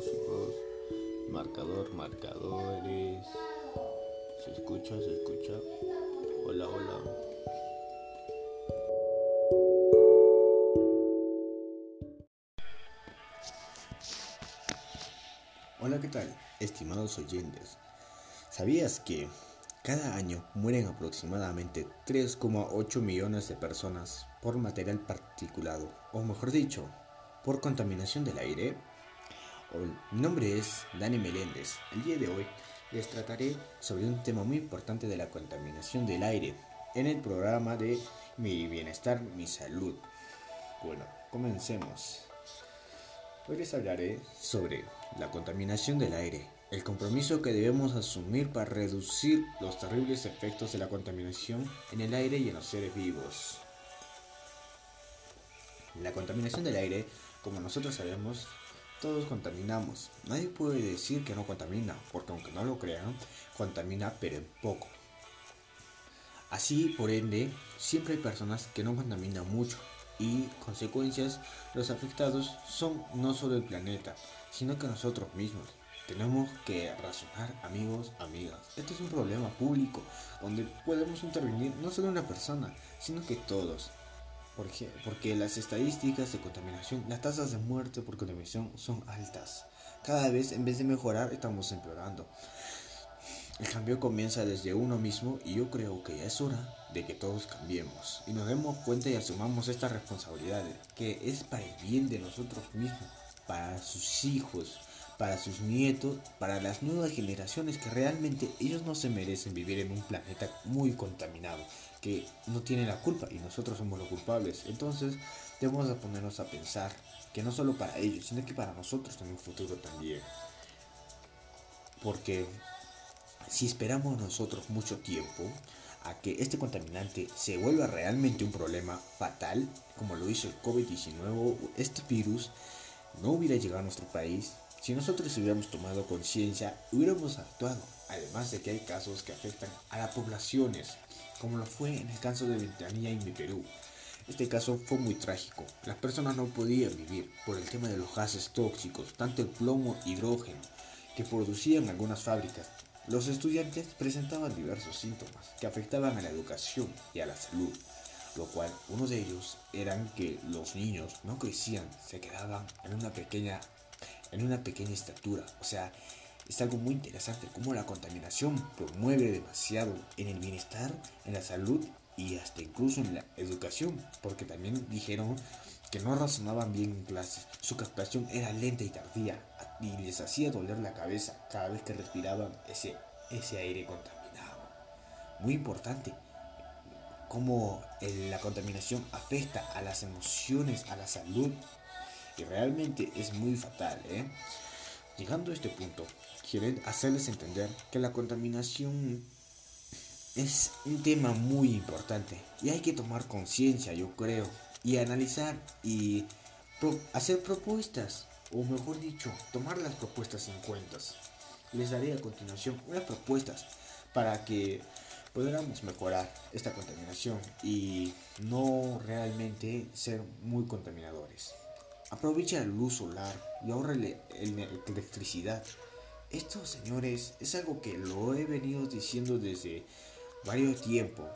2, 2. Marcador, marcadores. ¿Se escucha? ¿Se escucha? Hola, hola. Hola, ¿qué tal? Estimados oyentes. ¿Sabías que cada año mueren aproximadamente 3,8 millones de personas por material particulado, o mejor dicho, por contaminación del aire? Mi nombre es Dani Meléndez. El día de hoy les trataré sobre un tema muy importante de la contaminación del aire en el programa de Mi Bienestar, Mi Salud. Bueno, comencemos. Hoy les hablaré sobre la contaminación del aire, el compromiso que debemos asumir para reducir los terribles efectos de la contaminación en el aire y en los seres vivos. La contaminación del aire, como nosotros sabemos, todos contaminamos. Nadie puede decir que no contamina, porque aunque no lo crean, contamina pero en poco. Así, por ende, siempre hay personas que no contaminan mucho y consecuencias, los afectados son no solo el planeta, sino que nosotros mismos. Tenemos que razonar, amigos, amigas. Este es un problema público donde podemos intervenir no solo una persona, sino que todos. Porque, porque las estadísticas de contaminación, las tasas de muerte por contaminación son altas. Cada vez, en vez de mejorar, estamos empeorando. El cambio comienza desde uno mismo y yo creo que ya es hora de que todos cambiemos y nos demos cuenta y asumamos esta responsabilidad que es para el bien de nosotros mismos, para sus hijos, para sus nietos, para las nuevas generaciones que realmente ellos no se merecen vivir en un planeta muy contaminado, que no tiene la culpa y nosotros somos los culpables. Entonces debemos ponernos a pensar que no solo para ellos, sino que para nosotros en un futuro también. Porque si esperamos nosotros mucho tiempo a que este contaminante se vuelva realmente un problema fatal, como lo hizo el COVID-19, este virus no hubiera llegado a nuestro país, si nosotros hubiéramos tomado conciencia, hubiéramos actuado. Además de que hay casos que afectan a las poblaciones, como lo fue en el caso de Ventanilla en mi Perú. Este caso fue muy trágico. Las personas no podían vivir por el tema de los gases tóxicos, tanto el plomo hidrógeno, que producían algunas fábricas, los estudiantes presentaban diversos síntomas que afectaban a la educación y a la salud, lo cual uno de ellos eran que los niños no crecían, se quedaban en una pequeña en una pequeña estatura, o sea, es algo muy interesante cómo la contaminación promueve demasiado en el bienestar, en la salud y hasta incluso en la educación, porque también dijeron que no razonaban bien en clases, su captación era lenta y tardía y les hacía doler la cabeza cada vez que respiraban ese, ese aire contaminado. Muy importante cómo la contaminación afecta a las emociones, a la salud realmente es muy fatal. ¿eh? Llegando a este punto, quieren hacerles entender que la contaminación es un tema muy importante y hay que tomar conciencia, yo creo, y analizar y hacer propuestas, o mejor dicho, tomar las propuestas en cuenta. Les daré a continuación unas propuestas para que podamos mejorar esta contaminación y no realmente ser muy contaminadores. Aprovecha la luz solar y ahorra electricidad. Esto, señores, es algo que lo he venido diciendo desde varios tiempos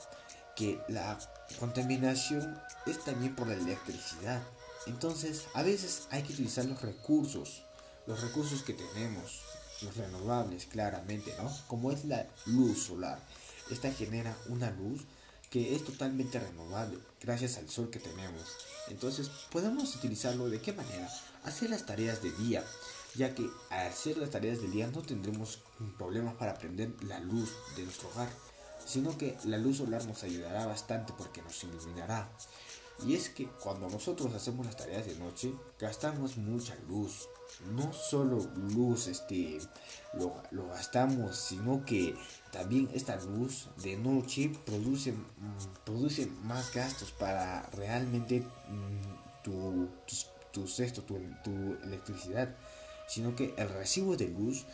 que la contaminación es también por la electricidad. Entonces, a veces hay que utilizar los recursos, los recursos que tenemos, los renovables, claramente, ¿no? Como es la luz solar. Esta genera una luz que es totalmente renovable gracias al sol que tenemos. Entonces, podemos utilizarlo de qué manera? Hacer las tareas de día, ya que al hacer las tareas de día no tendremos problemas para prender la luz de nuestro hogar sino que la luz solar nos ayudará bastante porque nos iluminará. Y es que cuando nosotros hacemos las tareas de noche, gastamos mucha luz. No solo luz este, lo, lo gastamos, sino que también esta luz de noche produce, mm, produce más gastos para realmente mm, tu, tu, tu, tu, tu electricidad. Sino que el recibo de luz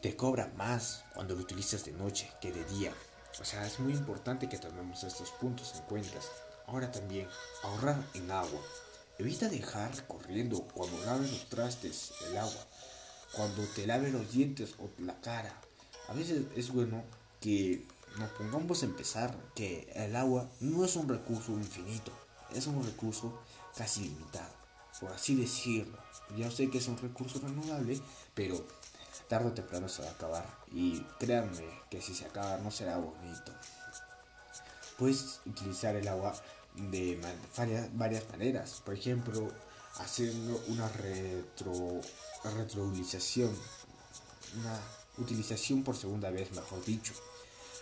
te cobra más cuando lo utilizas de noche que de día. O sea, es muy importante que tomemos estos puntos en cuenta. Ahora también, ahorrar en agua. Evita dejar corriendo cuando laves los trastes el agua. cuando te laves los dientes o la cara. A veces es bueno que nos pongamos a empezar que el agua no es un recurso infinito, es un recurso casi limitado, por así decirlo. Ya sé que es un recurso renovable, pero tarde o temprano se va a acabar. Y créanme que si se acaba no será bonito. Puedes utilizar el agua de varias, varias maneras. Por ejemplo, haciendo una retro, retroutilización. Una utilización por segunda vez, mejor dicho.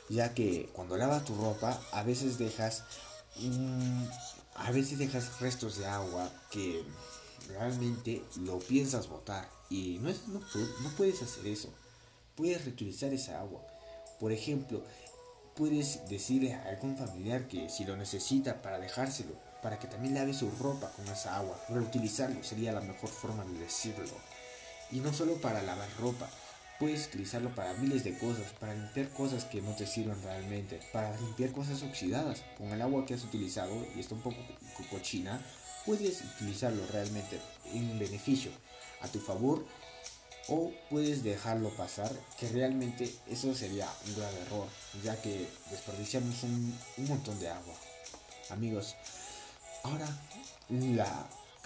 Ya que cuando lavas tu ropa, a veces dejas a veces dejas restos de agua que realmente lo piensas botar y no, es, no, no puedes hacer eso. Puedes reutilizar esa agua. Por ejemplo, puedes decirle a algún familiar que si lo necesita para dejárselo, para que también lave su ropa con esa agua, reutilizarlo sería la mejor forma de decirlo. Y no solo para lavar ropa, puedes utilizarlo para miles de cosas, para limpiar cosas que no te sirven realmente, para limpiar cosas oxidadas. Con el agua que has utilizado y está un poco cochina, puedes utilizarlo realmente en beneficio, a tu favor, o puedes dejarlo pasar, que realmente eso sería un grave error, ya que desperdiciamos un, montón de agua. Amigos, ahora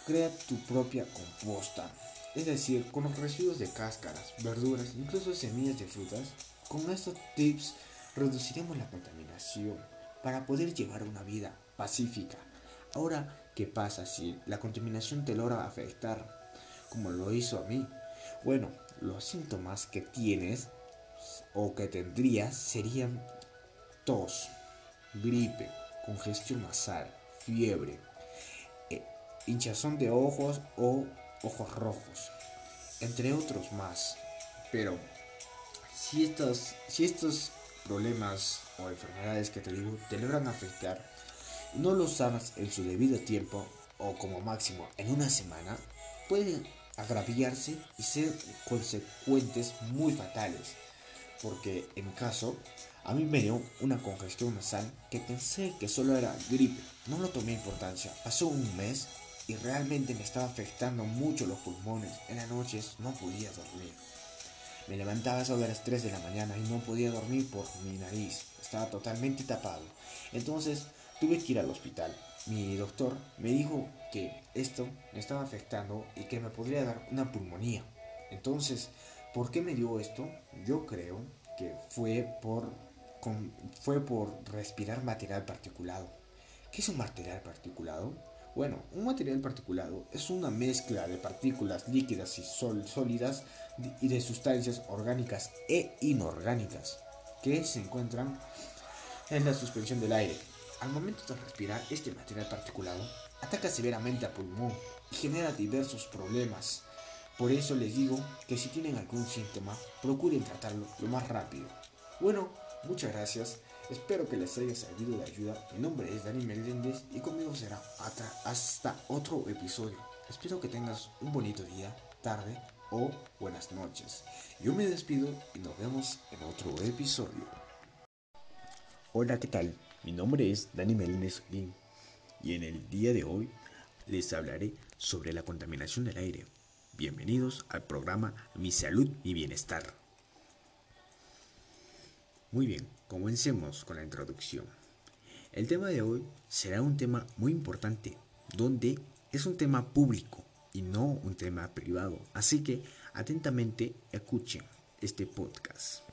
crea tu propia composta es decir, con los residuos de cáscaras, verduras, incluso semillas de frutas. Con estos tips reduciremos la contaminación para poder llevar una vida pacífica. Ahora, ¿qué pasa si la contaminación te logra afectar como lo hizo a mí? Bueno, los síntomas que tienes o que tendrías serían tos, gripe, congestión nasal, fiebre, eh, hinchazón de ojos o ojos rojos, entre otros más. Pero si estos, si estos problemas o enfermedades que te digo te logran afectar, no los sanas en su debido tiempo o como máximo en una semana, pueden agraviarse y ser consecuentes muy fatales. Porque en mi caso, a mí me dio una congestión nasal que pensé que solo era gripe. No lo tomé importancia. Pasó un mes y realmente me estaba afectando mucho los pulmones. En las noches no podía dormir. Me levantaba sobre las 3 de la mañana y no podía dormir por mi nariz. Estaba totalmente tapado. Entonces tuve que ir al hospital. Mi doctor me dijo que esto me estaba afectando y que me podría dar una pulmonía. Entonces, ¿por qué me dio esto? Yo creo que fue por, fue por respirar material particulado. ¿Qué es un material particulado? Bueno, un material particulado es una mezcla de partículas líquidas y sólidas y de sustancias orgánicas e inorgánicas que se encuentran en la suspensión del aire. Al momento de respirar, este material particulado ataca severamente al pulmón y genera diversos problemas. Por eso les digo que si tienen algún síntoma, procuren tratarlo lo más rápido. Bueno, muchas gracias Espero que les haya servido de ayuda. Mi nombre es Dani Meléndez y conmigo será hasta otro episodio. Espero que tengas un bonito día, tarde o buenas noches. Yo me despido y nos vemos en otro episodio. Hola, ¿qué tal? Mi nombre es Dani Meléndez y en el día de hoy les hablaré sobre la contaminación del aire. Bienvenidos al programa Mi Salud y Bienestar. Muy bien, comencemos con la introducción. El tema de hoy será un tema muy importante, donde es un tema público y no un tema privado. Así que atentamente escuchen este podcast.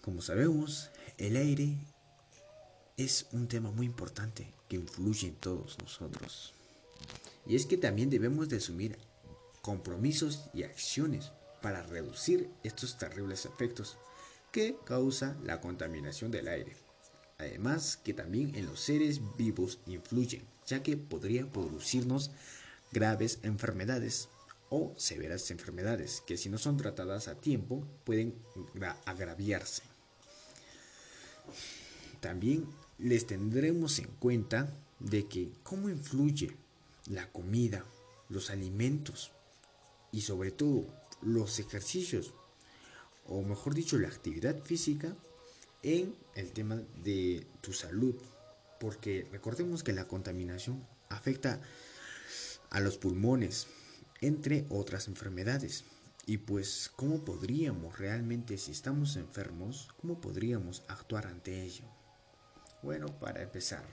Como sabemos, el aire es un tema muy importante que influye en todos nosotros. Y es que también debemos de asumir compromisos y acciones para reducir estos terribles efectos que causa la contaminación del aire. Además que también en los seres vivos influyen, ya que podría producirnos graves enfermedades o severas enfermedades que si no son tratadas a tiempo pueden agraviarse. También les tendremos en cuenta de que cómo influye la comida, los alimentos y sobre todo los ejercicios o mejor dicho, la actividad física en el tema de tu salud. Porque recordemos que la contaminación afecta a los pulmones, entre otras enfermedades. Y pues, ¿cómo podríamos realmente, si estamos enfermos, cómo podríamos actuar ante ello? Bueno, para empezar,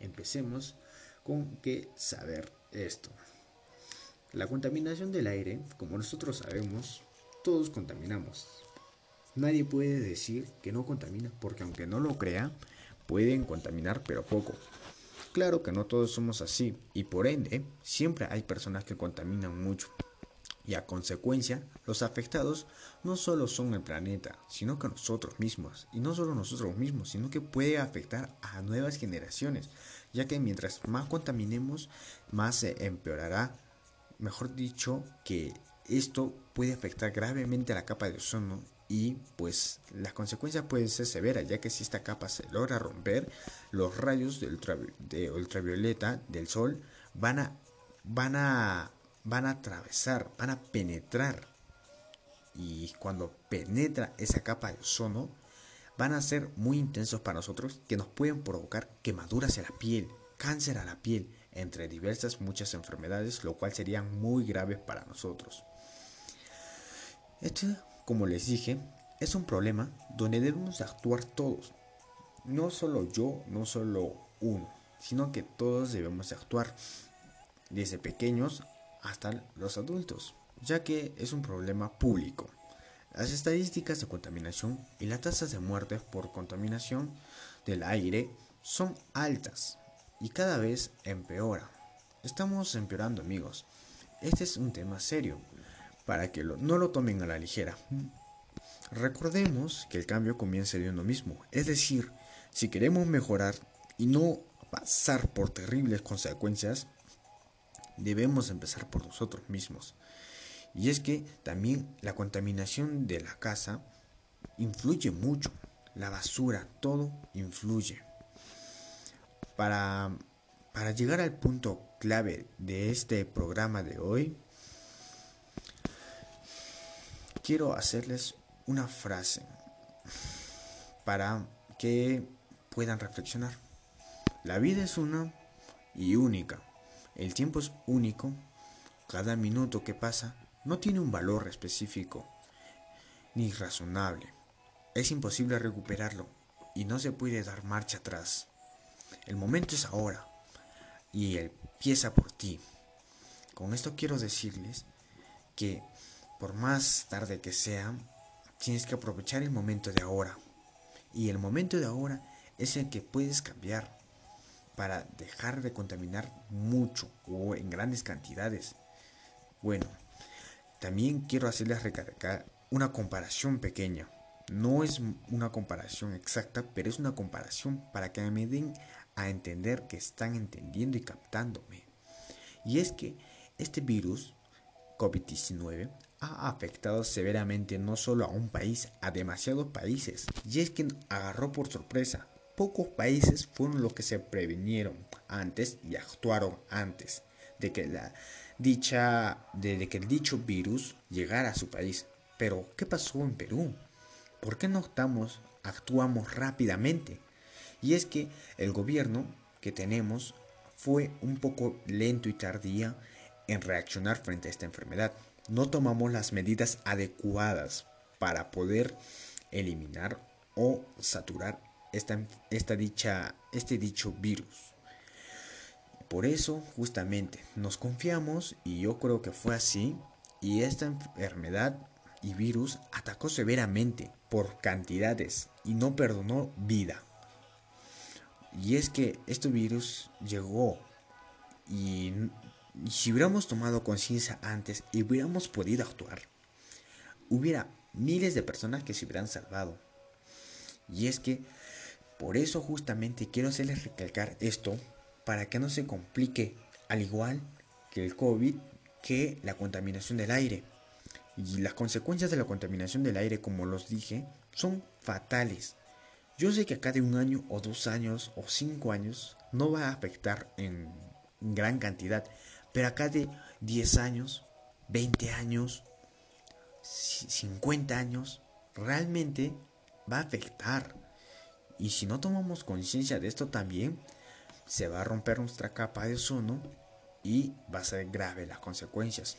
empecemos con que saber esto. La contaminación del aire, como nosotros sabemos, todos contaminamos. Nadie puede decir que no contamina, porque aunque no lo crea, pueden contaminar, pero poco. Claro que no todos somos así, y por ende, siempre hay personas que contaminan mucho. Y a consecuencia, los afectados no solo son el planeta, sino que nosotros mismos. Y no solo nosotros mismos, sino que puede afectar a nuevas generaciones, ya que mientras más contaminemos, más se empeorará. Mejor dicho, que esto puede afectar gravemente a la capa de ozono y pues las consecuencias pueden ser severas, ya que si esta capa se logra romper, los rayos de, ultravioleta del sol van a, van a van a atravesar, van a penetrar. Y cuando penetra esa capa de ozono, van a ser muy intensos para nosotros que nos pueden provocar quemaduras en la piel, cáncer a la piel, entre diversas muchas enfermedades, lo cual serían muy graves para nosotros. Esto, como les dije, es un problema donde debemos actuar todos. No solo yo, no solo uno, sino que todos debemos actuar. Desde pequeños hasta los adultos, ya que es un problema público. Las estadísticas de contaminación y las tasas de muerte por contaminación del aire son altas y cada vez empeora. Estamos empeorando amigos. Este es un tema serio para que no lo tomen a la ligera. Recordemos que el cambio comienza de uno mismo, es decir, si queremos mejorar y no pasar por terribles consecuencias, debemos empezar por nosotros mismos. Y es que también la contaminación de la casa influye mucho. La basura, todo influye. Para, para llegar al punto clave de este programa de hoy, quiero hacerles una frase para que puedan reflexionar. La vida es una y única. El tiempo es único, cada minuto que pasa no tiene un valor específico ni razonable. Es imposible recuperarlo y no se puede dar marcha atrás. El momento es ahora y empieza por ti. Con esto quiero decirles que por más tarde que sea, tienes que aprovechar el momento de ahora. Y el momento de ahora es el que puedes cambiar para dejar de contaminar mucho o en grandes cantidades. Bueno, también quiero hacerles recargar una comparación pequeña. No es una comparación exacta, pero es una comparación para que me den a entender que están entendiendo y captándome. Y es que este virus COVID-19 ha afectado severamente no solo a un país, a demasiados países. Y es que agarró por sorpresa pocos países fueron los que se previnieron antes y actuaron antes de que la dicha que el dicho virus llegara a su país. Pero ¿qué pasó en Perú? ¿Por qué no estamos actuamos rápidamente? Y es que el gobierno que tenemos fue un poco lento y tardía en reaccionar frente a esta enfermedad. No tomamos las medidas adecuadas para poder eliminar o saturar esta, dicha, este dicho virus. Por eso, justamente, nos confiamos y yo creo que fue así y esta enfermedad y virus atacó severamente por cantidades y no perdonó vida. Y es que este virus llegó y, y si hubiéramos tomado conciencia antes y hubiéramos podido actuar, hubiera miles de personas que se hubieran salvado. Y es que por eso justamente quiero hacerles recalcar esto para que no se complique al igual que el COVID que la contaminación del aire. Y las consecuencias de la contaminación del aire, como los dije, son fatales. Yo sé que acá de un año o dos años o cinco años no va a afectar en gran cantidad, pero acá de 10 años, 20 años, 50 años, realmente va a afectar. Y si no tomamos conciencia de esto también, se va a romper nuestra capa de ozono y va a ser grave las consecuencias.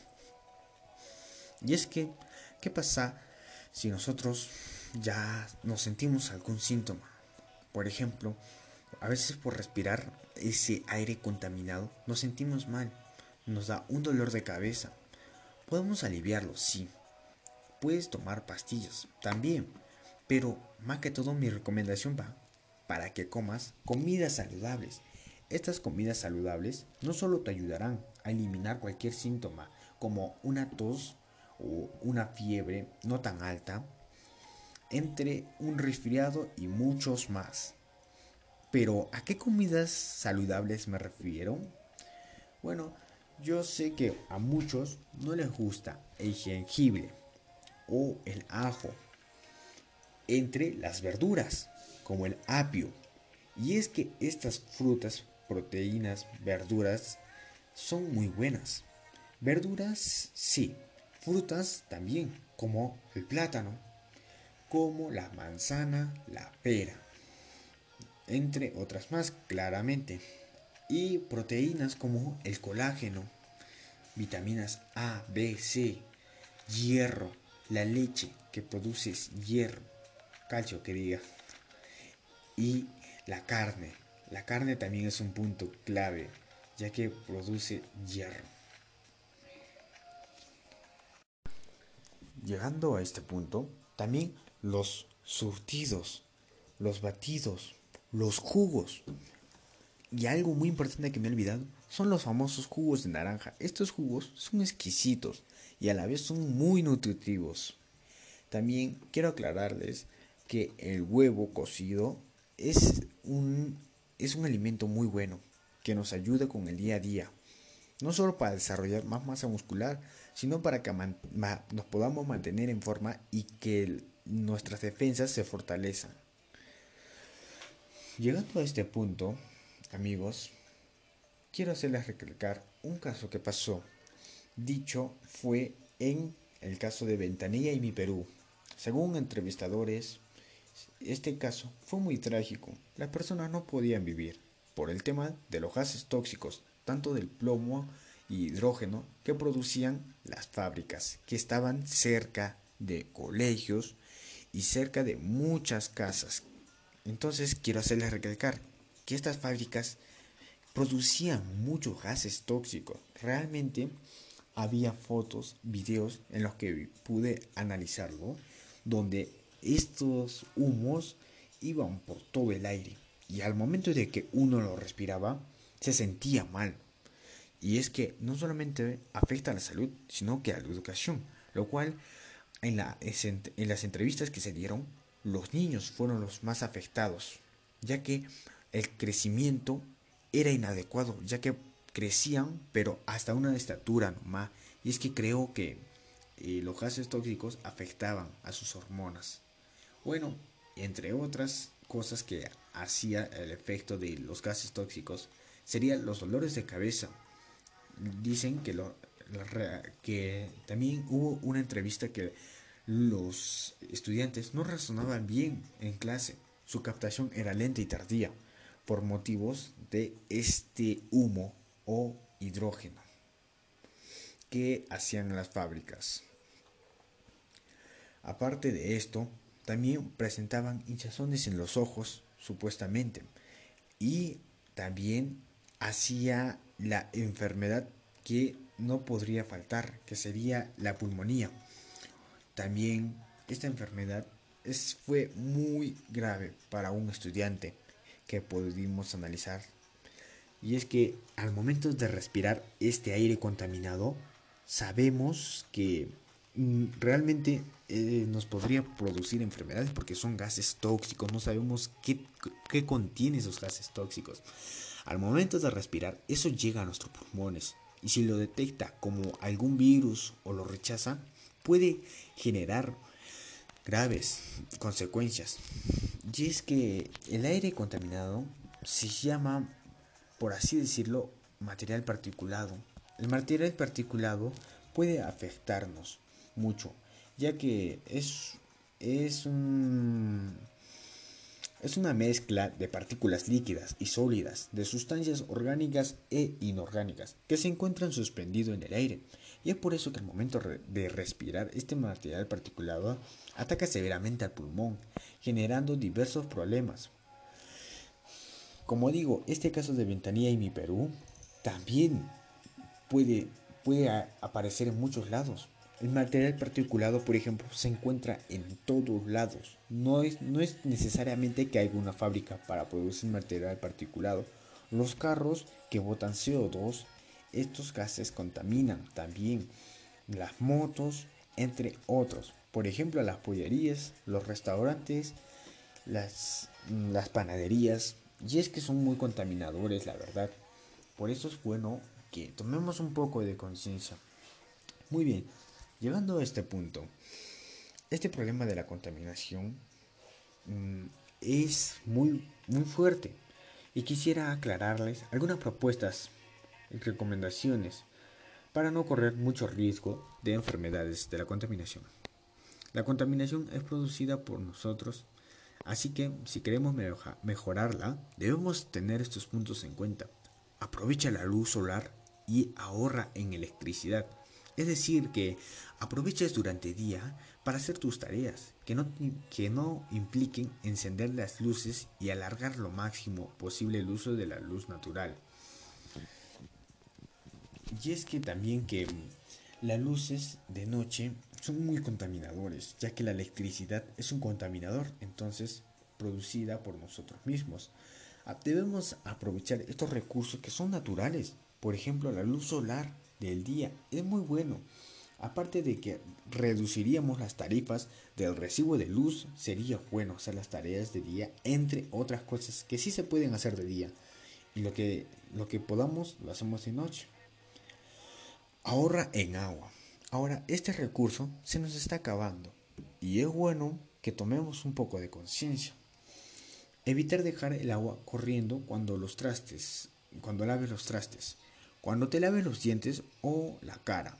Y es que, ¿qué pasa si nosotros ya nos sentimos algún síntoma? Por ejemplo, a veces por respirar ese aire contaminado nos sentimos mal, nos da un dolor de cabeza. Podemos aliviarlo, sí. Puedes tomar pastillas, también. Pero más que todo mi recomendación va para que comas comidas saludables. Estas comidas saludables no solo te ayudarán a eliminar cualquier síntoma como una tos o una fiebre no tan alta, entre un resfriado y muchos más. Pero ¿a qué comidas saludables me refiero? Bueno, yo sé que a muchos no les gusta el jengibre o el ajo entre las verduras, como el apio. Y es que estas frutas, proteínas, verduras son muy buenas. Verduras, sí. Frutas también, como el plátano, como la manzana, la pera entre otras más claramente. Y proteínas como el colágeno, vitaminas A, B, C, hierro, la leche que produce hierro, calcio que y la carne. La carne también es un punto clave, ya que produce hierro. Llegando a este punto, también los surtidos, los batidos, los jugos. Y algo muy importante que me he olvidado son los famosos jugos de naranja. Estos jugos son exquisitos y a la vez son muy nutritivos. También quiero aclararles que el huevo cocido es un, es un alimento muy bueno que nos ayuda con el día a día. No solo para desarrollar más masa muscular, sino para que nos podamos mantener en forma y que nuestras defensas se fortalezcan. Llegando a este punto, amigos, quiero hacerles recalcar un caso que pasó. Dicho fue en el caso de Ventanilla y mi Perú. Según entrevistadores, este caso fue muy trágico. Las personas no podían vivir por el tema de los gases tóxicos, tanto del plomo y hidrógeno que producían las fábricas que estaban cerca de colegios y cerca de muchas casas entonces quiero hacerles recalcar que estas fábricas producían muchos gases tóxicos. Realmente había fotos, videos en los que pude analizarlo, donde estos humos iban por todo el aire y al momento de que uno lo respiraba se sentía mal. Y es que no solamente afecta a la salud, sino que a la educación, lo cual en, en las entrevistas que se dieron los niños fueron los más afectados, ya que el crecimiento era inadecuado, ya que crecían, pero hasta una estatura nomás. Y es que creo que eh, los gases tóxicos afectaban a sus hormonas. Bueno, entre otras cosas que hacía el efecto de los gases tóxicos, serían los dolores de cabeza. Dicen que, que también hubo una entrevista que los estudiantes no razonaban bien en clase. Su captación era lenta y tardía por motivos de este humo o hidrógeno que hacían las fábricas. Aparte de esto, también presentaban hinchazones en los ojos, supuestamente, y también hacía la enfermedad que no podría faltar, que sería la pulmonía. También esta enfermedad es, fue muy grave para un estudiante que pudimos analizar. Y es que al momento de respirar este aire contaminado, sabemos que realmente eh, nos podría producir enfermedades porque son gases tóxicos, no sabemos qué, qué contiene esos gases tóxicos. Al momento de respirar, eso llega a nuestros pulmones y si lo detecta como algún virus o lo rechaza, puede generar graves consecuencias. Y es que el aire contaminado se llama, por así decirlo, material particulado. El material particulado puede afectarnos mucho, ya que es, es un es una mezcla de partículas líquidas y sólidas, de sustancias orgánicas e inorgánicas, que se encuentran suspendido en el aire. Y es por eso que al momento de respirar este material particulado ataca severamente al pulmón, generando diversos problemas. Como digo, este caso de Ventanilla y mi Perú también puede, puede aparecer en muchos lados. El material particulado, por ejemplo, se encuentra en todos lados. No es, no es necesariamente que haya una fábrica para producir material particulado. Los carros que botan CO2, estos gases contaminan también. Las motos, entre otros. Por ejemplo, las pollerías, los restaurantes, las, las panaderías. Y es que son muy contaminadores, la verdad. Por eso es bueno que tomemos un poco de conciencia. Muy bien, llegando a este punto, este problema de la contaminación mm, es muy, muy fuerte y quisiera aclararles algunas propuestas y recomendaciones para no correr mucho riesgo de enfermedades de la contaminación. La contaminación es producida por nosotros, así que si queremos mejorarla, debemos tener estos puntos en cuenta. Aprovecha la luz solar y ahorra en electricidad. Es decir, que aproveches durante el día para hacer tus tareas, que no, que no impliquen encender las luces y alargar lo máximo posible el uso de la luz natural. Y es que también que las luces de noche son muy contaminadores, ya que la electricidad es un contaminador, entonces producida por nosotros mismos. Ah, debemos aprovechar estos recursos que son naturales por ejemplo, la luz solar del día es muy bueno. Aparte de que reduciríamos las tarifas del recibo de luz, sería bueno hacer las tareas de día, entre otras cosas que sí se pueden hacer de día. Y lo que, lo que podamos lo hacemos de noche. Ahorra en agua. Ahora, este recurso se nos está acabando y es bueno que tomemos un poco de conciencia. Evitar dejar el agua corriendo cuando los trastes, cuando laves los trastes cuando te laves los dientes o la cara.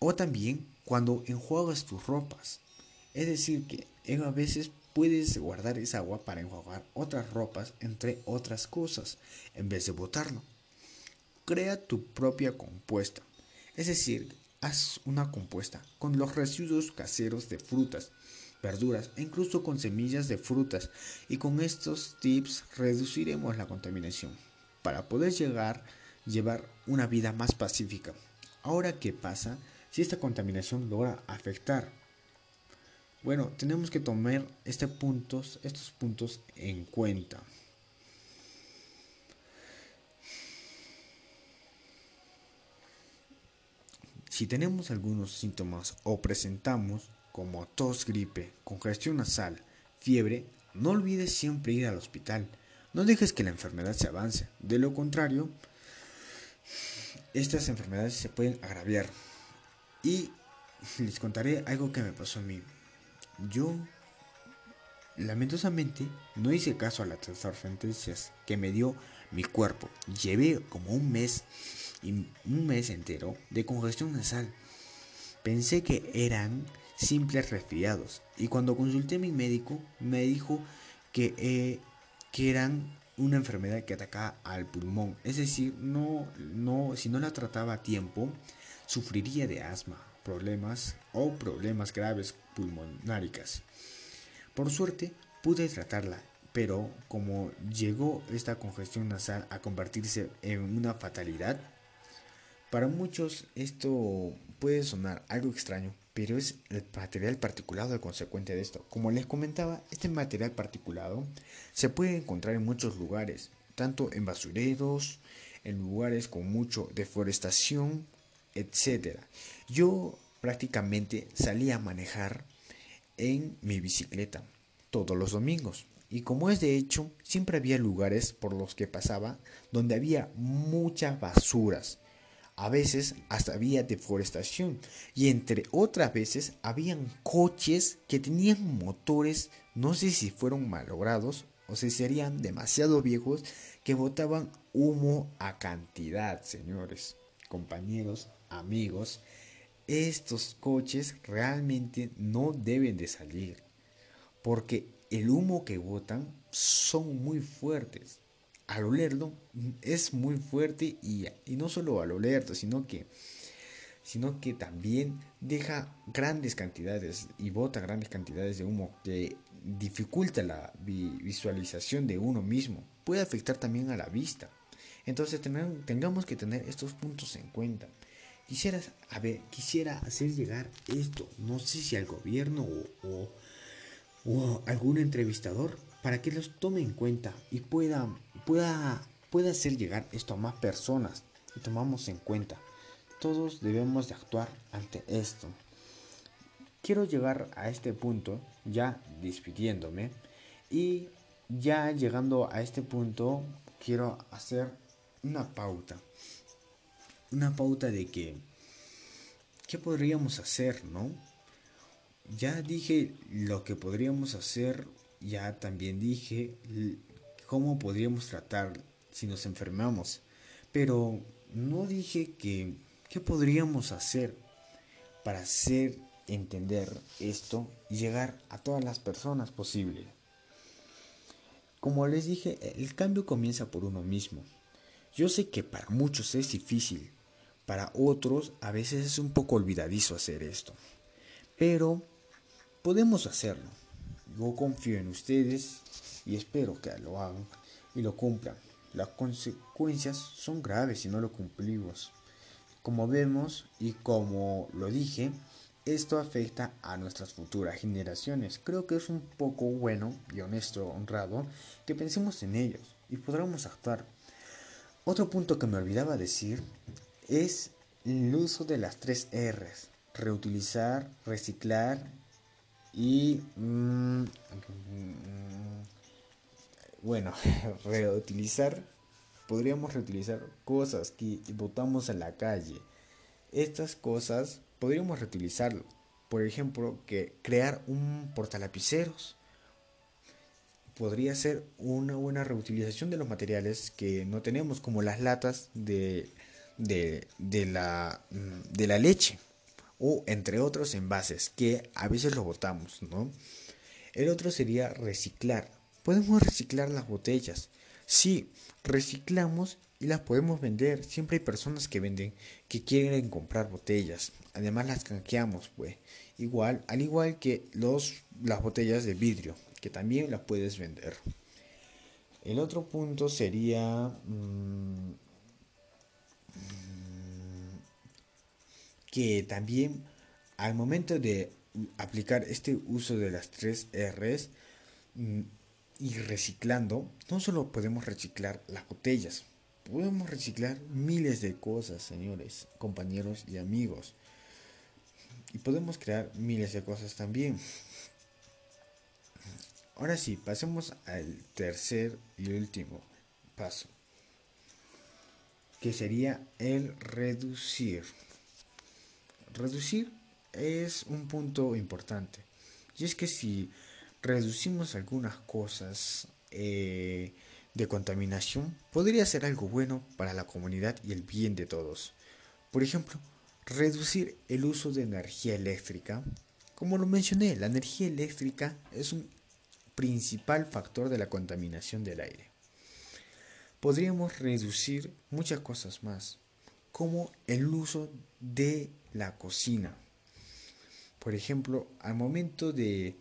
O también cuando enjuagas tus ropas. Es decir, que a veces puedes guardar esa agua para enjuagar otras ropas, entre otras cosas, en vez de botarlo. Crea tu propia compuesta. Es decir, haz una compuesta con los residuos caseros de frutas, verduras e incluso con semillas de frutas. Y con estos tips reduciremos la contaminación para poder llegar llevar una vida más pacífica. Ahora, ¿qué pasa si esta contaminación logra afectar? Bueno, tenemos que tomar este estos puntos en cuenta. Si tenemos algunos síntomas o presentamos como tos, gripe, congestión nasal, fiebre, no olvides siempre ir al hospital. No dejes que la enfermedad se avance. De lo contrario, estas enfermedades se pueden agraviar. Y les contaré algo que me pasó a mí. Yo, lamentosamente, no hice caso a las advertencias que me dio mi cuerpo. Llevé como un mes, un mes entero, de congestión nasal. Pensé que eran simples resfriados. Y cuando consulté a mi médico, me dijo que, eh, que eran una enfermedad que ataca al pulmón. Es decir, no, no, si no la trataba a tiempo, sufriría de asma, problemas o problemas graves pulmonáricas. Por suerte, pude tratarla, pero como llegó esta congestión nasal a convertirse en una fatalidad, para muchos esto puede sonar algo extraño, pero es el material particulado el consecuente de esto. Como les comentaba, este material particulado se puede encontrar en muchos lugares, tanto en basureros, en lugares con mucha deforestación, etc. Yo prácticamente salía a manejar en mi bicicleta todos los domingos. Y como es de hecho, siempre había lugares por los que pasaba donde había muchas basuras a veces hasta había deforestación y entre otras veces habían coches que tenían motores, no sé si fueron malogrados o si serían demasiado viejos, que botaban humo a cantidad, señores, compañeros, amigos. Estos coches realmente no deben de salir porque el humo que botan son muy fuertes. Al olerlo es muy fuerte y, y no solo al olerlo, sino que sino que también deja grandes cantidades y bota grandes cantidades de humo que dificulta la visualización de uno mismo. Puede afectar también a la vista. Entonces tengamos que tener estos puntos en cuenta. Quisiera, a ver, quisiera hacer llegar esto, no sé si al gobierno o, o, algún entrevistador, para que los tome en cuenta y pueda, pueda, pueda hacer llegar esto a más personas y tomamos en cuenta. Todos debemos de actuar ante esto. Quiero llegar a este punto ya despidiéndome y ya llegando a este punto quiero hacer una pauta. Una pauta de que ¿qué podríamos hacer, no? Ya dije lo que podríamos hacer, ya también dije cómo podríamos tratar si nos enfermamos, pero no dije que ¿Qué podríamos hacer para hacer entender esto y llegar a todas las personas posible? Como les dije, el cambio comienza por uno mismo. Yo sé que para muchos es difícil, para otros a veces es un poco olvidadizo hacer esto, pero podemos hacerlo. Yo confío en ustedes y espero que lo hagan y lo cumplan. Las consecuencias son graves si no lo cumplimos. Como vemos y como lo dije, esto afecta a nuestras futuras generaciones. Creo que es un poco bueno y honesto, honrado, que pensemos en ellos y podamos actuar. Otro punto que me olvidaba decir es el uso de las tres R's. Reutilizar, reciclar y... Mm, bueno, reutilizar, podríamos reutilizar cosas que botamos en la calle. Estas cosas podríamos reutilizarlo. Por ejemplo, que crear un portalapiceros podría ser una buena reutilización de los materiales que no tenemos, como las latas de, de, la, de la leche o entre otros envases que a veces lo botamos, ¿no? El otro sería reciclar. Podemos reciclar las botellas. Sí, reciclamos y las podemos vender. Siempre hay personas que venden, que quieren comprar botellas. Además las canjeamos, pues. Igual, al igual que los, las botellas de vidrio, que también las puedes vender. El otro punto sería mm, que también al momento de aplicar este uso de las tres R's, mm, y reciclando, no solo podemos reciclar las botellas, podemos reciclar miles de cosas, señores, compañeros y amigos. Y podemos crear miles de cosas también. Ahora sí, pasemos al tercer y último paso, que sería el reducir. Reducir es un punto importante. Y es que si reducimos algunas cosas eh, de contaminación, podría ser algo bueno para la comunidad y el bien de todos. Por ejemplo, reducir el uso de energía eléctrica. Como lo mencioné, la energía eléctrica es un principal factor de la contaminación del aire. Podríamos reducir muchas cosas más, como el uso de la cocina. Por ejemplo, al momento de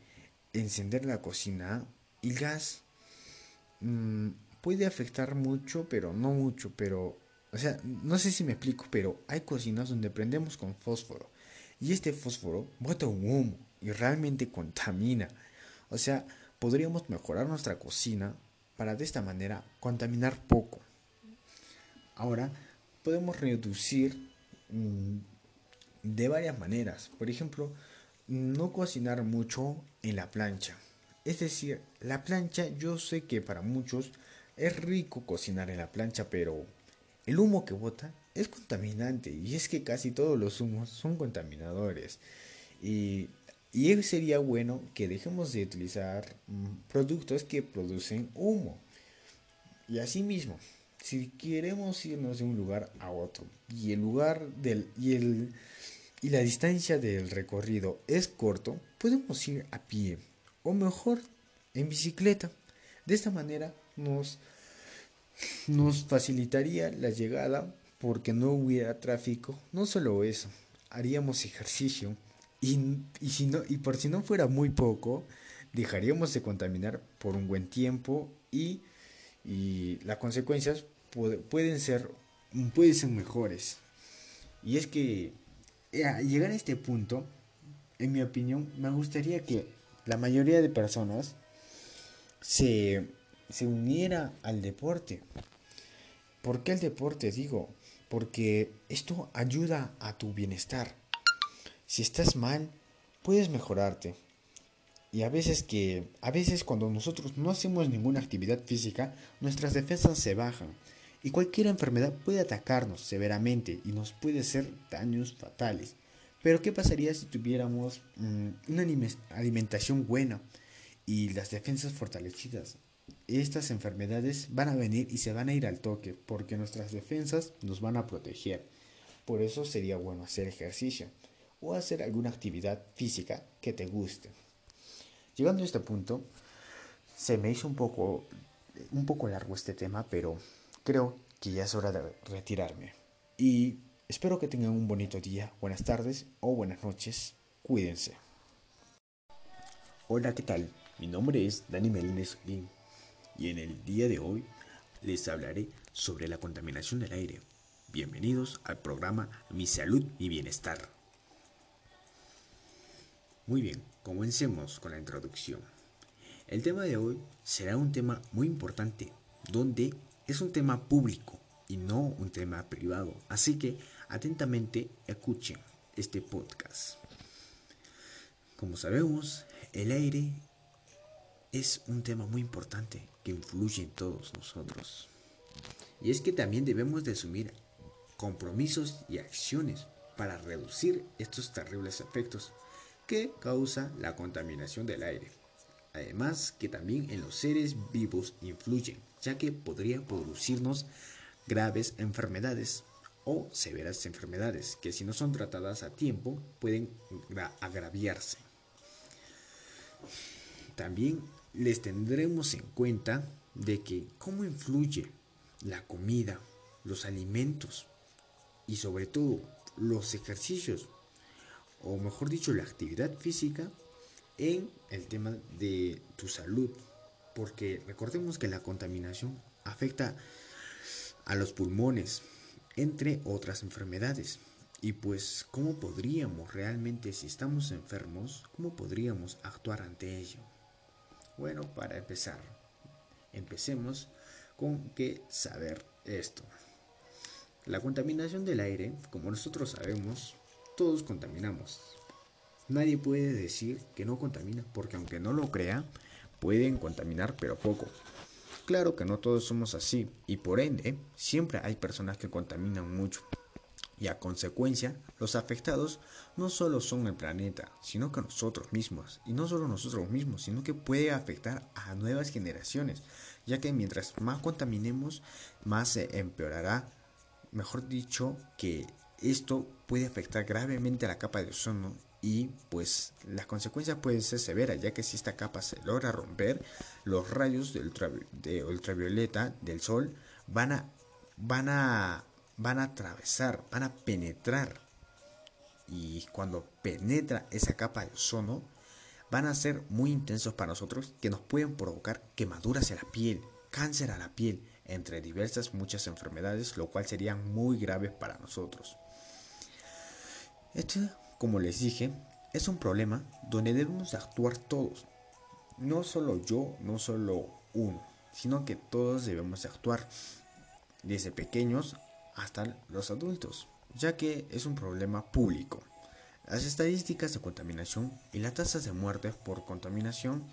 encender la cocina, el gas mm, puede afectar mucho, pero no mucho, pero, o sea, no sé si me explico, pero hay cocinas donde prendemos con fósforo y este fósforo bota un humo y realmente contamina. O sea, podríamos mejorar nuestra cocina para de esta manera contaminar poco. Ahora, podemos reducir mm, de varias maneras. Por ejemplo, no cocinar mucho en la plancha. Es decir, la plancha yo sé que para muchos es rico cocinar en la plancha, pero el humo que bota es contaminante y es que casi todos los humos son contaminadores. Y, y sería bueno que dejemos de utilizar mm, productos que producen humo. Y asimismo, si queremos irnos de un lugar a otro y el lugar del y el y la distancia del recorrido es corto, podemos ir a pie o mejor en bicicleta. De esta manera nos, nos facilitaría la llegada porque no hubiera tráfico. No solo eso, haríamos ejercicio y, y, si no, y por si no fuera muy poco, dejaríamos de contaminar por un buen tiempo y, y las consecuencias pueden, ser, pueden ser mejores. Y es que a llegar a este punto, en mi opinión, me gustaría que la mayoría de personas se, se uniera al deporte. ¿Por qué el deporte? Digo, porque esto ayuda a tu bienestar. Si estás mal, puedes mejorarte. Y a veces que a veces cuando nosotros no hacemos ninguna actividad física, nuestras defensas se bajan y cualquier enfermedad puede atacarnos severamente y nos puede hacer daños fatales. Pero ¿qué pasaría si tuviéramos mm, una alimentación buena y las defensas fortalecidas? Estas enfermedades van a venir y se van a ir al toque porque nuestras defensas nos van a proteger. Por eso sería bueno hacer ejercicio o hacer alguna actividad física que te guste. Llegando a este punto, se me hizo un poco, un poco largo este tema, pero creo que ya es hora de retirarme. Y espero que tengan un bonito día, buenas tardes o buenas noches. Cuídense. Hola, ¿qué tal? Mi nombre es Dani Melines y en el día de hoy les hablaré sobre la contaminación del aire. Bienvenidos al programa Mi Salud y Bienestar. Muy bien, comencemos con la introducción. El tema de hoy será un tema muy importante, donde es un tema público y no un tema privado. Así que atentamente escuchen este podcast. Como sabemos, el aire es un tema muy importante que influye en todos nosotros. Y es que también debemos de asumir compromisos y acciones para reducir estos terribles efectos que causa la contaminación del aire. Además que también en los seres vivos influyen ya que podría producirnos graves enfermedades o severas enfermedades que si no son tratadas a tiempo pueden agraviarse. También les tendremos en cuenta de que cómo influye la comida, los alimentos y sobre todo los ejercicios o mejor dicho la actividad física en el tema de tu salud porque recordemos que la contaminación afecta a los pulmones, entre otras enfermedades. Y pues, ¿cómo podríamos realmente, si estamos enfermos, cómo podríamos actuar ante ello? Bueno, para empezar, empecemos con que saber esto. La contaminación del aire, como nosotros sabemos, todos contaminamos. Nadie puede decir que no contamina, porque aunque no lo crea, pueden contaminar pero poco. Claro que no todos somos así y por ende siempre hay personas que contaminan mucho. Y a consecuencia, los afectados no solo son el planeta, sino que nosotros mismos. Y no solo nosotros mismos, sino que puede afectar a nuevas generaciones, ya que mientras más contaminemos, más se empeorará. Mejor dicho, que esto puede afectar gravemente a la capa de ozono y pues las consecuencias pueden ser severas ya que si esta capa se logra romper los rayos de, ultravioleta del sol van a van a van a atravesar van a penetrar. Y cuando penetra esa capa de ozono van a ser muy intensos para nosotros que nos pueden provocar quemaduras en la piel cáncer a la piel entre diversas muchas enfermedades lo cual sería muy grave para nosotros. Esto como les dije, es un problema donde debemos actuar todos. No solo yo, no solo uno, sino que todos debemos actuar, desde pequeños hasta los adultos, ya que es un problema público. Las estadísticas de contaminación y las tasas de muerte por contaminación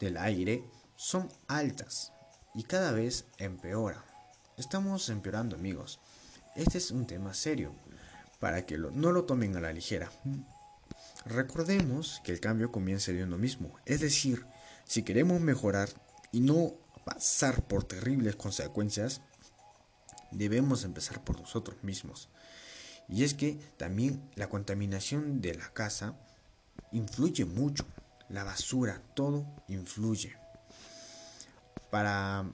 del aire son altas y cada vez empeora. Estamos empeorando amigos. Este es un tema serio para que no lo tomen a la ligera. Recordemos que el cambio comienza de uno mismo, es decir, si queremos mejorar y no pasar por terribles consecuencias, debemos empezar por nosotros mismos. Y es que también la contaminación de la casa influye mucho. La basura, todo influye. para,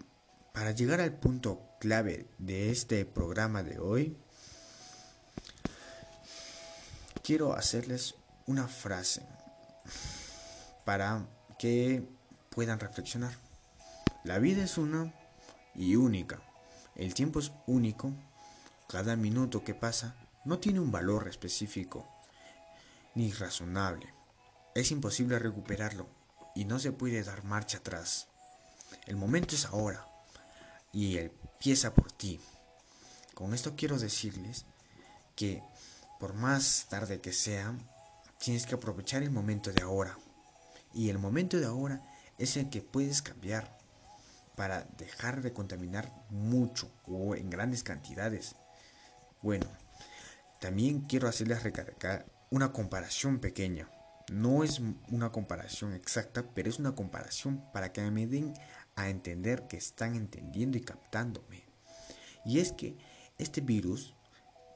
para llegar al punto clave de este programa de hoy, quiero hacerles una frase para que puedan reflexionar. La vida es una y única. El tiempo es único. Cada minuto que pasa no tiene un valor específico ni razonable. Es imposible recuperarlo y no se puede dar marcha atrás. El momento es ahora y empieza por ti. Con esto quiero decirles que por más tarde que sea, tienes que aprovechar el momento de ahora. Y el momento de ahora es el que puedes cambiar para dejar de contaminar mucho o en grandes cantidades. Bueno, también quiero hacerles recargar una comparación pequeña. No es una comparación exacta, pero es una comparación para que me den a entender que están entendiendo y captándome. Y es que este virus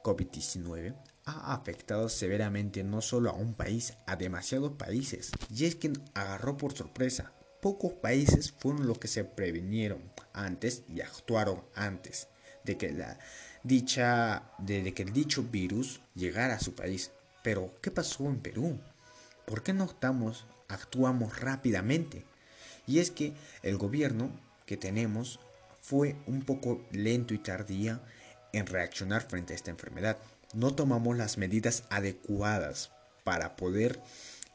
COVID-19 ha afectado severamente no solo a un país, a demasiados países. Y es que agarró por sorpresa. Pocos países fueron los que se previnieron antes y actuaron antes de que la dicha de, que el dicho virus llegara a su país. Pero ¿qué pasó en Perú? ¿Por qué no estamos actuamos rápidamente? Y es que el gobierno que tenemos fue un poco lento y tardía en reaccionar frente a esta enfermedad no tomamos las medidas adecuadas para poder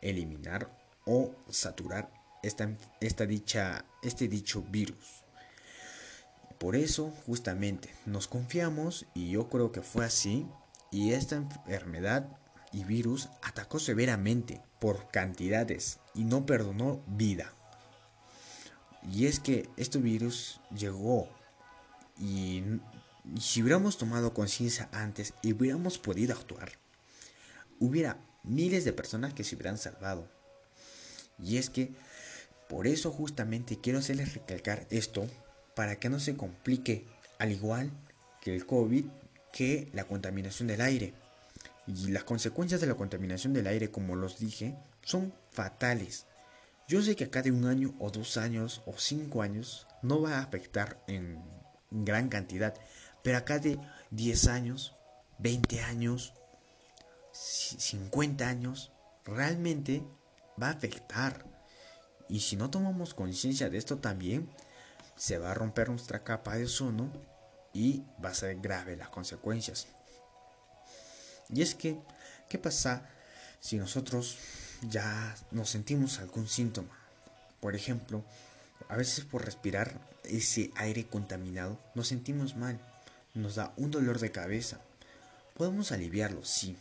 eliminar o saturar esta, esta dicha, este dicho virus. Por eso justamente nos confiamos y yo creo que fue así y esta enfermedad y virus atacó severamente por cantidades y no perdonó vida. Y es que este virus llegó y si hubiéramos tomado conciencia antes y hubiéramos podido actuar, hubiera miles de personas que se hubieran salvado. Y es que por eso justamente quiero hacerles recalcar esto para que no se complique al igual que el COVID que la contaminación del aire. Y las consecuencias de la contaminación del aire, como los dije, son fatales. Yo sé que acá de un año o dos años o cinco años no va a afectar en gran cantidad, pero acá de 10 años, 20 años, 50 años, realmente va a afectar. Y si no tomamos conciencia de esto también, se va a romper nuestra capa de ozono y va a ser grave las consecuencias. Y es que, ¿qué pasa si nosotros ya nos sentimos algún síntoma? Por ejemplo, a veces por respirar ese aire contaminado nos sentimos mal nos da un dolor de cabeza. Podemos aliviarlo, sí.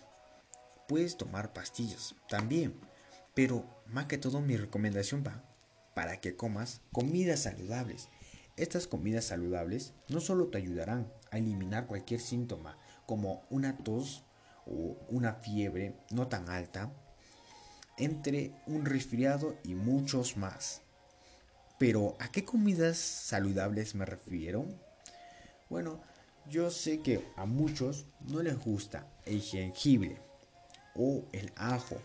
Puedes tomar pastillas, también. Pero más que todo mi recomendación va para que comas comidas saludables. Estas comidas saludables no solo te ayudarán a eliminar cualquier síntoma como una tos o una fiebre no tan alta, entre un resfriado y muchos más. Pero ¿a qué comidas saludables me refiero? Bueno, yo sé que a muchos no les gusta el jengibre o el ajo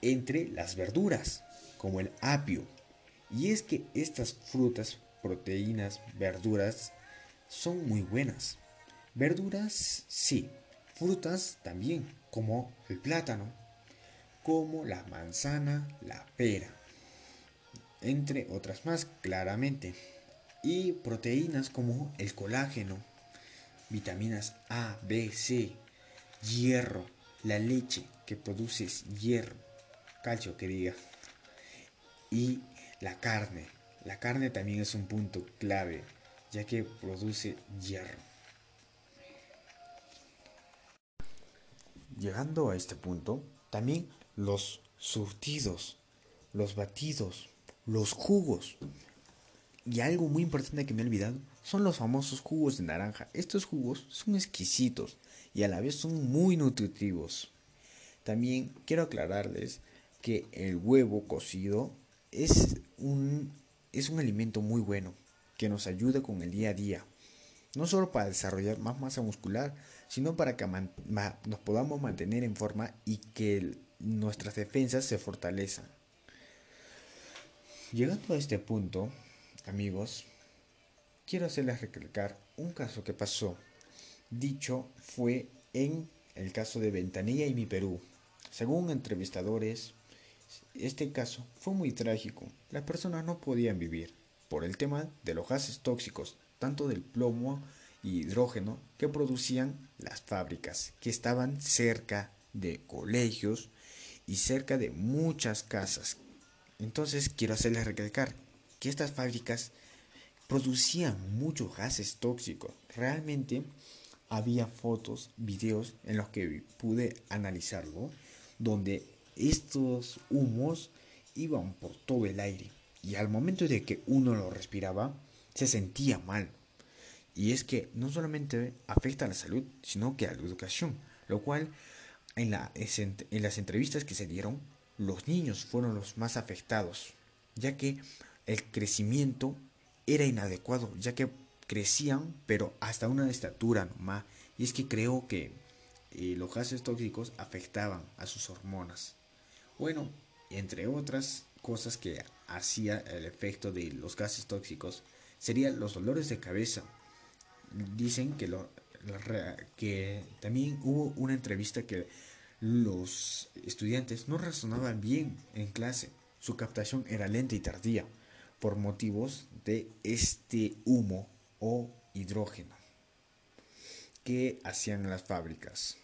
entre las verduras, como el apio. Y es que estas frutas, proteínas, verduras son muy buenas. Verduras, sí. Frutas también, como el plátano, como la manzana, la pera, entre otras más, claramente y proteínas como el colágeno, vitaminas A, B, C, hierro, la leche que produce hierro, calcio que diga, y la carne. La carne también es un punto clave, ya que produce hierro. Llegando a este punto, también los surtidos, los batidos, los jugos, y algo muy importante que me he olvidado son los famosos jugos de naranja. Estos jugos son exquisitos y a la vez son muy nutritivos. También quiero aclararles que el huevo cocido es un, es un alimento muy bueno que nos ayuda con el día a día. No solo para desarrollar más masa muscular, sino para que nos podamos mantener en forma y que nuestras defensas se fortalezcan. Llegando a este punto, amigos, quiero hacerles recalcar un caso que pasó. Dicho fue en el caso de Ventanilla y mi Perú. Según entrevistadores, este caso fue muy trágico. Las personas no podían vivir por el tema de los gases tóxicos, tanto del plomo y hidrógeno que producían las fábricas que estaban cerca de colegios y cerca de muchas casas. Entonces quiero hacerles recalcar que estas fábricas producían muchos gases tóxicos. Realmente había fotos, videos en los que pude analizarlo, donde estos humos iban por todo el aire y al momento de que uno lo respiraba se sentía mal. Y es que no solamente afecta a la salud, sino que a la educación, lo cual en, en las entrevistas que se dieron, los niños fueron los más afectados, ya que el crecimiento era inadecuado, ya que crecían, pero hasta una estatura nomás. Y es que creo que eh, los gases tóxicos afectaban a sus hormonas. Bueno, entre otras cosas que hacía el efecto de los gases tóxicos, serían los dolores de cabeza. Dicen que, lo, que también hubo una entrevista que los estudiantes no razonaban bien en clase. Su captación era lenta y tardía por motivos de este humo o hidrógeno que hacían las fábricas.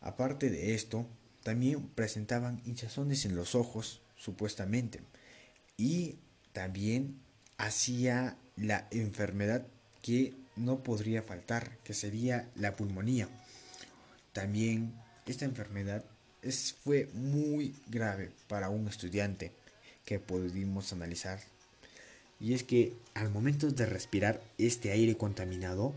Aparte de esto, también presentaban hinchazones en los ojos, supuestamente, y también hacía la enfermedad que no podría faltar, que sería la pulmonía. También esta enfermedad es, fue muy grave para un estudiante que pudimos analizar. Y es que al momento de respirar este aire contaminado,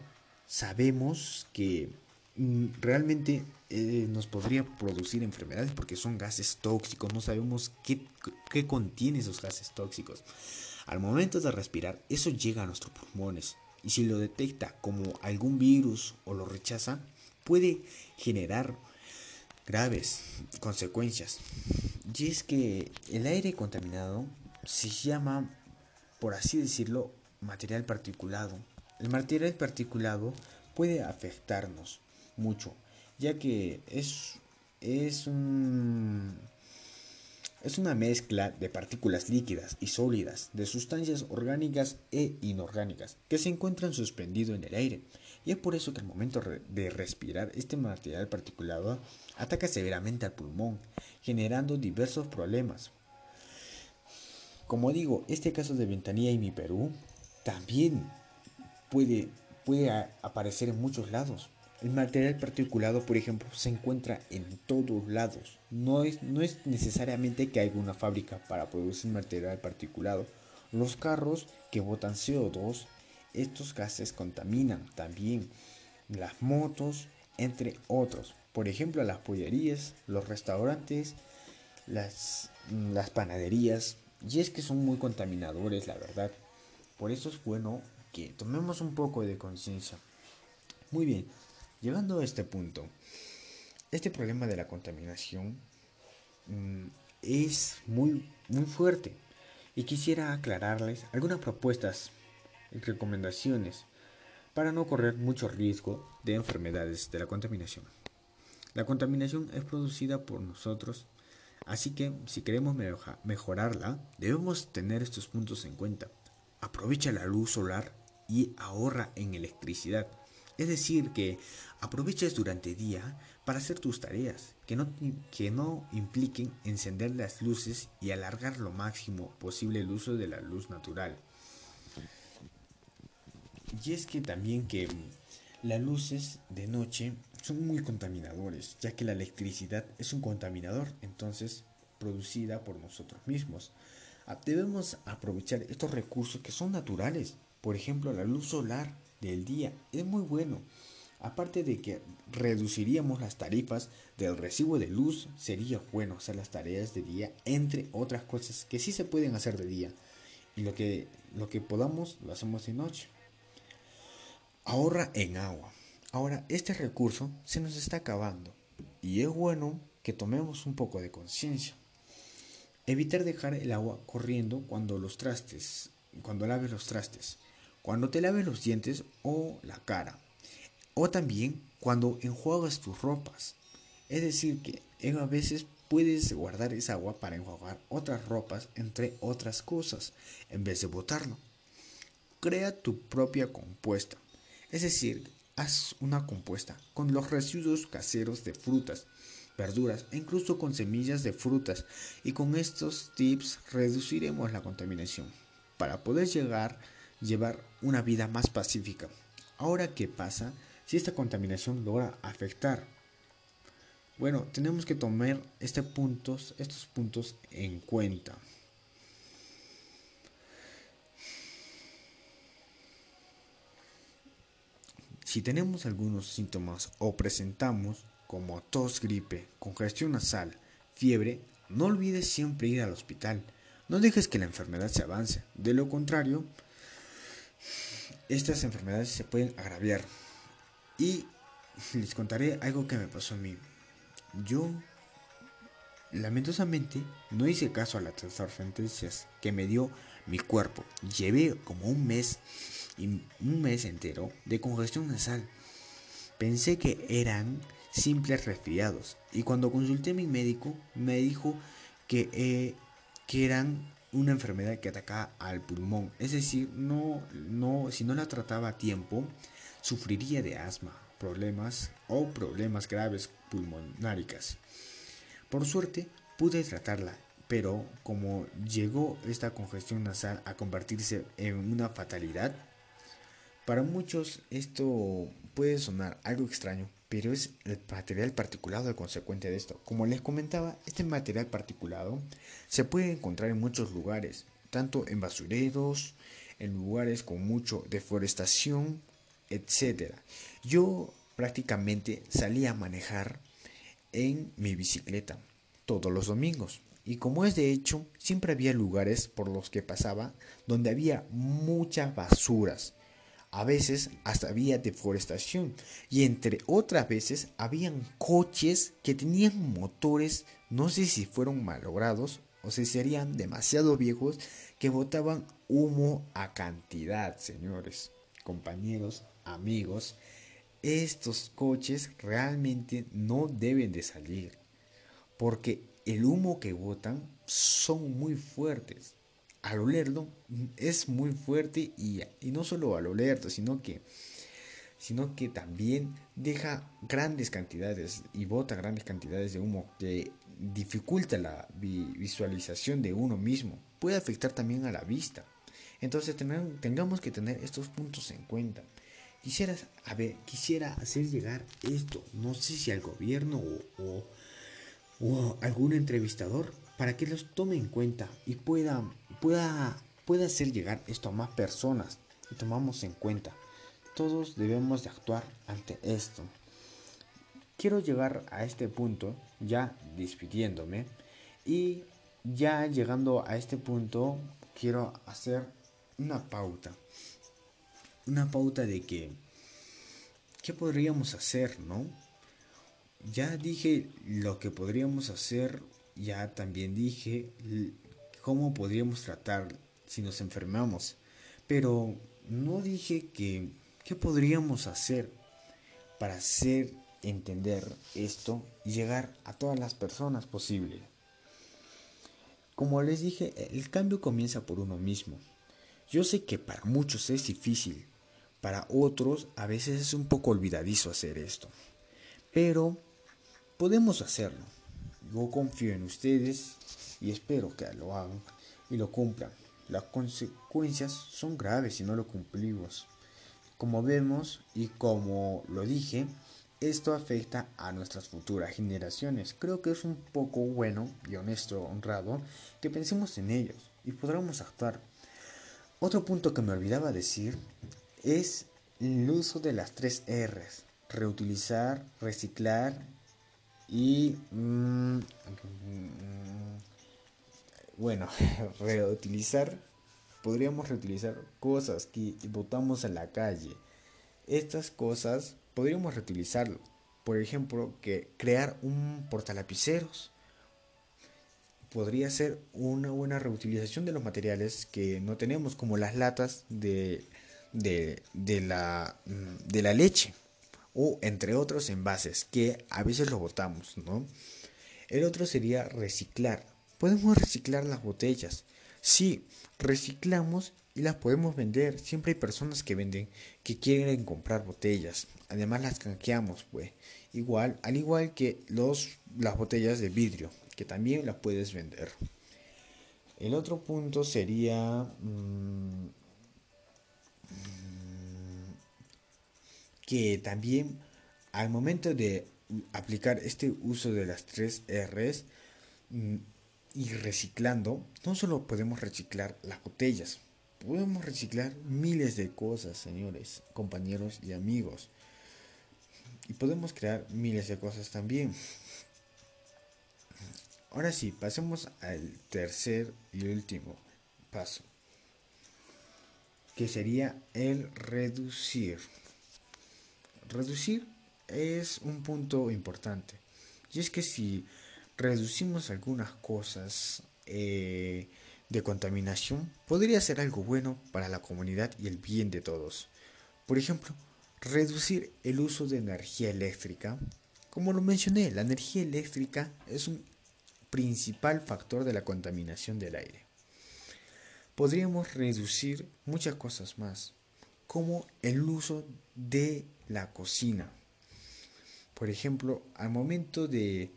sabemos que mm, realmente eh, nos podría producir enfermedades porque son gases tóxicos, no sabemos qué, qué contiene esos gases tóxicos. Al momento de respirar, eso llega a nuestros pulmones y si lo detecta como algún virus o lo rechaza, puede generar graves consecuencias. Y es que el aire contaminado se llama, por así decirlo, material particulado. El material particulado puede afectarnos mucho, ya que es, es, un, es una mezcla de partículas líquidas y sólidas, de sustancias orgánicas e inorgánicas, que se encuentran suspendidos en el aire. Y es por eso que al momento de respirar este material particulado ataca severamente al pulmón, generando diversos problemas. Como digo, este caso de Ventanilla y mi Perú también puede, puede aparecer en muchos lados. El material particulado, por ejemplo, se encuentra en todos lados. No es, no es necesariamente que haya una fábrica para producir material particulado. Los carros que botan CO2, estos gases contaminan también. Las motos, entre otros. Por ejemplo, las pollerías, los restaurantes, las, las panaderías. Y es que son muy contaminadores, la verdad. Por eso es bueno que tomemos un poco de conciencia. Muy bien, llegando a este punto, este problema de la contaminación mm, es muy, muy fuerte. Y quisiera aclararles algunas propuestas recomendaciones para no correr mucho riesgo de enfermedades de la contaminación. La contaminación es producida por nosotros, así que si queremos mejorarla, debemos tener estos puntos en cuenta. Aprovecha la luz solar y ahorra en electricidad. Es decir, que aproveches durante el día para hacer tus tareas, que no, que no impliquen encender las luces y alargar lo máximo posible el uso de la luz natural. Y es que también que las luces de noche son muy contaminadores, ya que la electricidad es un contaminador, entonces producida por nosotros mismos. Ah, debemos aprovechar estos recursos que son naturales. Por ejemplo, la luz solar del día es muy bueno. Aparte de que reduciríamos las tarifas del recibo de luz, sería bueno hacer las tareas de día, entre otras cosas que sí se pueden hacer de día. Y lo que, lo que podamos lo hacemos de noche. Ahorra en agua. Ahora, este recurso se nos está acabando y es bueno que tomemos un poco de conciencia. Evitar dejar el agua corriendo cuando los trastes, cuando laves los trastes, cuando te laves los dientes o la cara, o también cuando enjuagas tus ropas. Es decir, que a veces puedes guardar esa agua para enjuagar otras ropas, entre otras cosas, en vez de botarlo. Crea tu propia compuesta. Es decir, haz una compuesta con los residuos caseros de frutas, verduras e incluso con semillas de frutas. Y con estos tips reduciremos la contaminación para poder llegar llevar una vida más pacífica. Ahora, ¿qué pasa si esta contaminación logra afectar? Bueno, tenemos que tomar este estos puntos en cuenta. Si tenemos algunos síntomas o presentamos como tos, gripe, congestión nasal, fiebre, no olvides siempre ir al hospital. No dejes que la enfermedad se avance. De lo contrario, estas enfermedades se pueden agraviar. Y les contaré algo que me pasó a mí. Yo, lamentosamente, no hice caso a las advertencias que me dio mi cuerpo. Llevé como un mes, y un mes entero de congestión nasal. Pensé que eran simples resfriados y cuando consulté a mi médico me dijo que, eh, que eran una enfermedad que atacaba al pulmón. Es decir, no, no, si no la trataba a tiempo, sufriría de asma, problemas o problemas graves pulmonáricas. Por suerte, pude tratarla, pero como llegó esta congestión nasal a convertirse en una fatalidad, para muchos esto puede sonar algo extraño, pero es el material particulado el consecuente de esto. Como les comentaba, este material particulado se puede encontrar en muchos lugares, tanto en basureros, en lugares con mucha deforestación, etc. Yo prácticamente salía a manejar en mi bicicleta todos los domingos. Y como es de hecho, siempre había lugares por los que pasaba donde había muchas basuras a veces hasta había deforestación y entre otras veces habían coches que tenían motores, no sé si fueron malogrados o si serían demasiado viejos, que botaban humo a cantidad, señores, compañeros, amigos. Estos coches realmente no deben de salir porque el humo que botan son muy fuertes al olerlo es muy fuerte y, no solo al olerlo, sino que, sino que también deja grandes cantidades y bota grandes cantidades de humo que dificulta la visualización de uno mismo. Puede afectar también a la vista. Entonces tengamos que tener estos puntos en cuenta. Quisiera, a ver, quisiera hacer llegar esto, no sé si al gobierno o algún entrevistador, para que los tome en cuenta y pueda pueda, pueda hacer llegar esto a más personas y tomamos en cuenta. Todos debemos de actuar ante esto. Quiero llegar a este punto ya despidiéndome y ya llegando a este punto quiero hacer una pauta. Una pauta de que ¿qué podríamos hacer, no? Ya dije lo que podríamos hacer, ya también dije cómo podríamos tratar si nos enfermamos. Pero no dije que qué podríamos hacer para hacer entender esto y llegar a todas las personas posible. Como les dije, el cambio comienza por uno mismo. Yo sé que para muchos es difícil, para otros a veces es un poco olvidadizo hacer esto, pero podemos hacerlo. Yo confío en ustedes y espero que lo hagan y lo cumplan. Las consecuencias son graves si no lo cumplimos. Como vemos y como lo dije, esto afecta a nuestras futuras generaciones. Creo que es un poco bueno y honesto, honrado, que pensemos en ellos y podamos actuar. Otro punto que me olvidaba decir es el uso de las tres R's. Reutilizar, reciclar y... Mm, bueno, reutilizar, podríamos reutilizar cosas que botamos en la calle. Estas cosas podríamos reutilizarlo. Por ejemplo, que crear un portalapiceros. podría ser una buena reutilización de los materiales que no tenemos, como las latas de, de, la, mm, de la leche o entre otros envases que a veces los botamos, ¿no? El otro sería reciclar. Podemos reciclar las botellas. Sí, reciclamos y las podemos vender. Siempre hay personas que venden, que quieren comprar botellas. Además las canjeamos, pues. Igual, al igual que los, las botellas de vidrio, que también las puedes vender. El otro punto sería mm, que también al momento de aplicar este uso de las tres R's mm, y reciclando, no solo podemos reciclar las botellas, podemos reciclar miles de cosas, señores, compañeros y amigos. Y podemos crear miles de cosas también. Ahora sí, pasemos al tercer y último paso, que sería el reducir. Reducir es un punto importante. Y es que si reducimos algunas cosas eh, de contaminación, podría ser algo bueno para la comunidad y el bien de todos. Por ejemplo, reducir el uso de energía eléctrica. Como lo mencioné, la energía eléctrica es un principal factor de la contaminación del aire. Podríamos reducir muchas cosas más, como el uso de la cocina. Por ejemplo, al momento de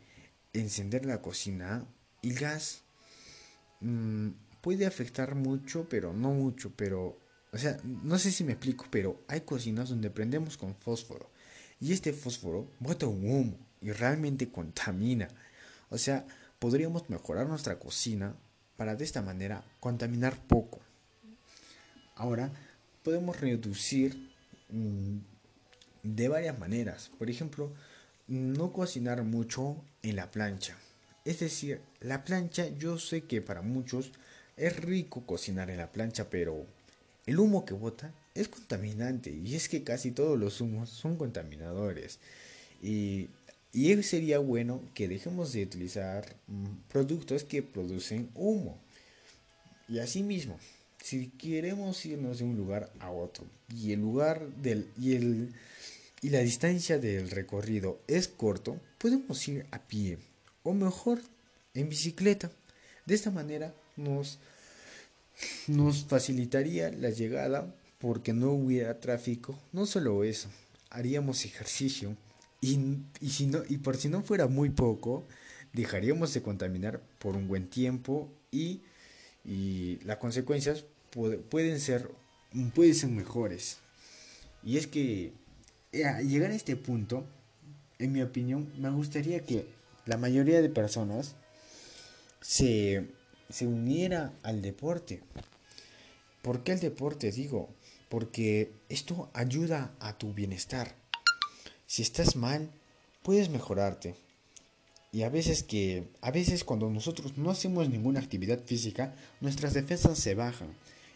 encender la cocina, el gas mm, puede afectar mucho, pero no mucho, pero, o sea, no sé si me explico, pero hay cocinas donde prendemos con fósforo y este fósforo bota un humo y realmente contamina. O sea, podríamos mejorar nuestra cocina para de esta manera contaminar poco. Ahora, podemos reducir mm, de varias maneras. Por ejemplo, no cocinar mucho en la plancha. Es decir, la plancha yo sé que para muchos es rico cocinar en la plancha, pero el humo que bota es contaminante y es que casi todos los humos son contaminadores. Y, y sería bueno que dejemos de utilizar mm, productos que producen humo. Y asimismo, si queremos irnos de un lugar a otro y el lugar del y el y la distancia del recorrido es corto, podemos ir a pie o mejor en bicicleta. De esta manera nos, nos facilitaría la llegada porque no hubiera tráfico. No solo eso, haríamos ejercicio y, si no, y por si no fuera muy poco, dejaríamos de contaminar por un buen tiempo y, y las consecuencias pueden ser, pueden ser mejores. Y es que eh, llegar a este punto, en mi opinión, me gustaría que la mayoría de personas se, se uniera al deporte. ¿Por qué el deporte? Digo, porque esto ayuda a tu bienestar. Si estás mal, puedes mejorarte. Y a veces que a veces cuando nosotros no hacemos ninguna actividad física, nuestras defensas se bajan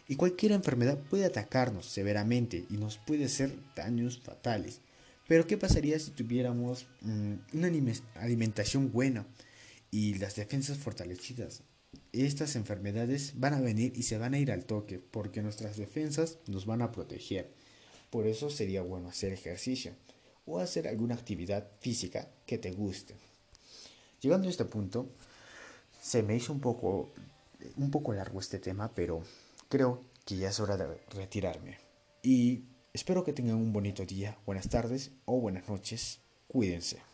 y cualquier enfermedad puede atacarnos severamente y nos puede hacer daños fatales. Pero ¿qué pasaría si tuviéramos mm, una alimentación buena y las defensas fortalecidas? Estas enfermedades van a venir y se van a ir al toque porque nuestras defensas nos van a proteger. Por eso sería bueno hacer ejercicio o hacer alguna actividad física que te guste. Llegando a este punto, se me hizo un poco, un poco largo este tema, pero creo que ya es hora de retirarme. Y espero que tengan un bonito día, buenas tardes o buenas noches. Cuídense.